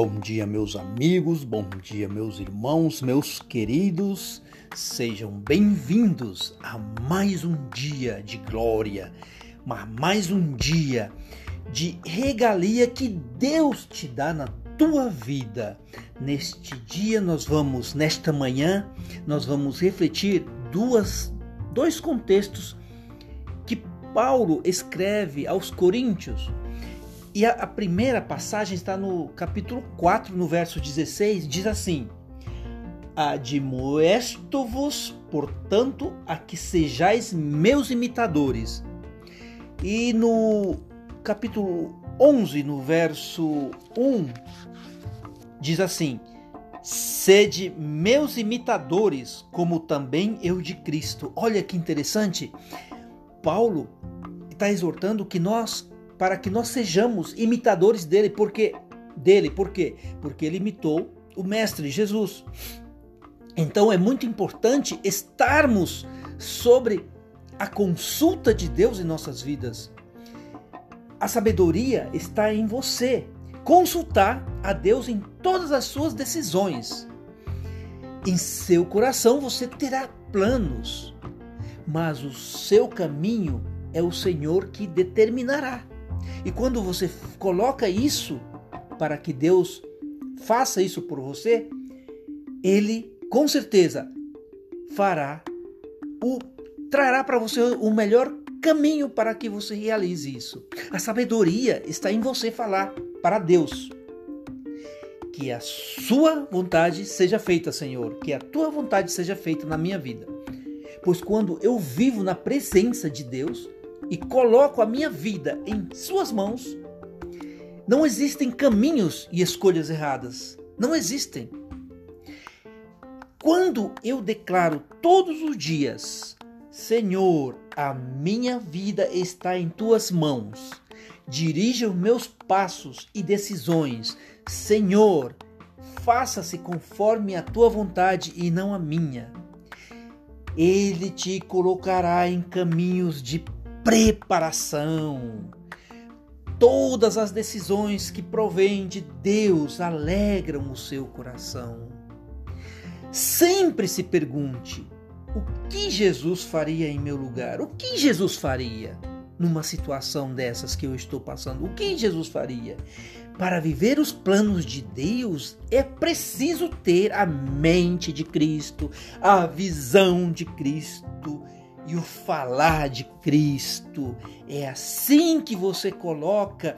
Bom dia, meus amigos, bom dia, meus irmãos, meus queridos. Sejam bem-vindos a mais um dia de glória, mais um dia de regalia que Deus te dá na tua vida. Neste dia nós vamos, nesta manhã, nós vamos refletir duas dois contextos que Paulo escreve aos Coríntios e a, a primeira passagem está no capítulo 4, no verso 16, diz assim: Admoesto-vos, portanto, a que sejais meus imitadores. E no capítulo 11, no verso 1, diz assim: Sede meus imitadores, como também eu de Cristo. Olha que interessante. Paulo está exortando que nós para que nós sejamos imitadores dele, porque dele, por quê? Porque ele imitou o mestre Jesus. Então é muito importante estarmos sobre a consulta de Deus em nossas vidas. A sabedoria está em você. Consultar a Deus em todas as suas decisões. Em seu coração você terá planos, mas o seu caminho é o Senhor que determinará. E quando você coloca isso para que Deus faça isso por você, ele com certeza fará o trará para você o melhor caminho para que você realize isso. A sabedoria está em você falar para Deus. Que a sua vontade seja feita, Senhor, que a tua vontade seja feita na minha vida. Pois quando eu vivo na presença de Deus, e coloco a minha vida em Suas mãos, não existem caminhos e escolhas erradas. Não existem. Quando eu declaro todos os dias, Senhor, a minha vida está em tuas mãos. Dirija os meus passos e decisões. Senhor, faça-se conforme a tua vontade e não a minha. Ele te colocará em caminhos de preparação. Todas as decisões que provêm de Deus alegram o seu coração. Sempre se pergunte: o que Jesus faria em meu lugar? O que Jesus faria numa situação dessas que eu estou passando? O que Jesus faria? Para viver os planos de Deus é preciso ter a mente de Cristo, a visão de Cristo e o falar de Cristo. É assim que você coloca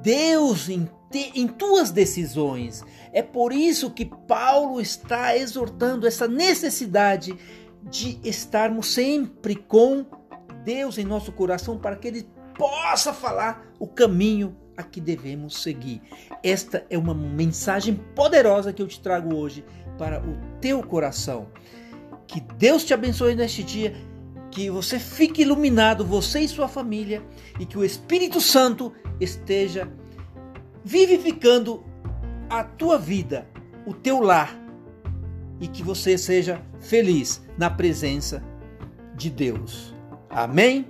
Deus em, te, em tuas decisões. É por isso que Paulo está exortando essa necessidade de estarmos sempre com Deus em nosso coração para que Ele possa falar o caminho a que devemos seguir. Esta é uma mensagem poderosa que eu te trago hoje para o teu coração. Que Deus te abençoe neste dia que você fique iluminado, você e sua família, e que o Espírito Santo esteja vivificando a tua vida, o teu lar, e que você seja feliz na presença de Deus. Amém?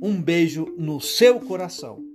Um beijo no seu coração.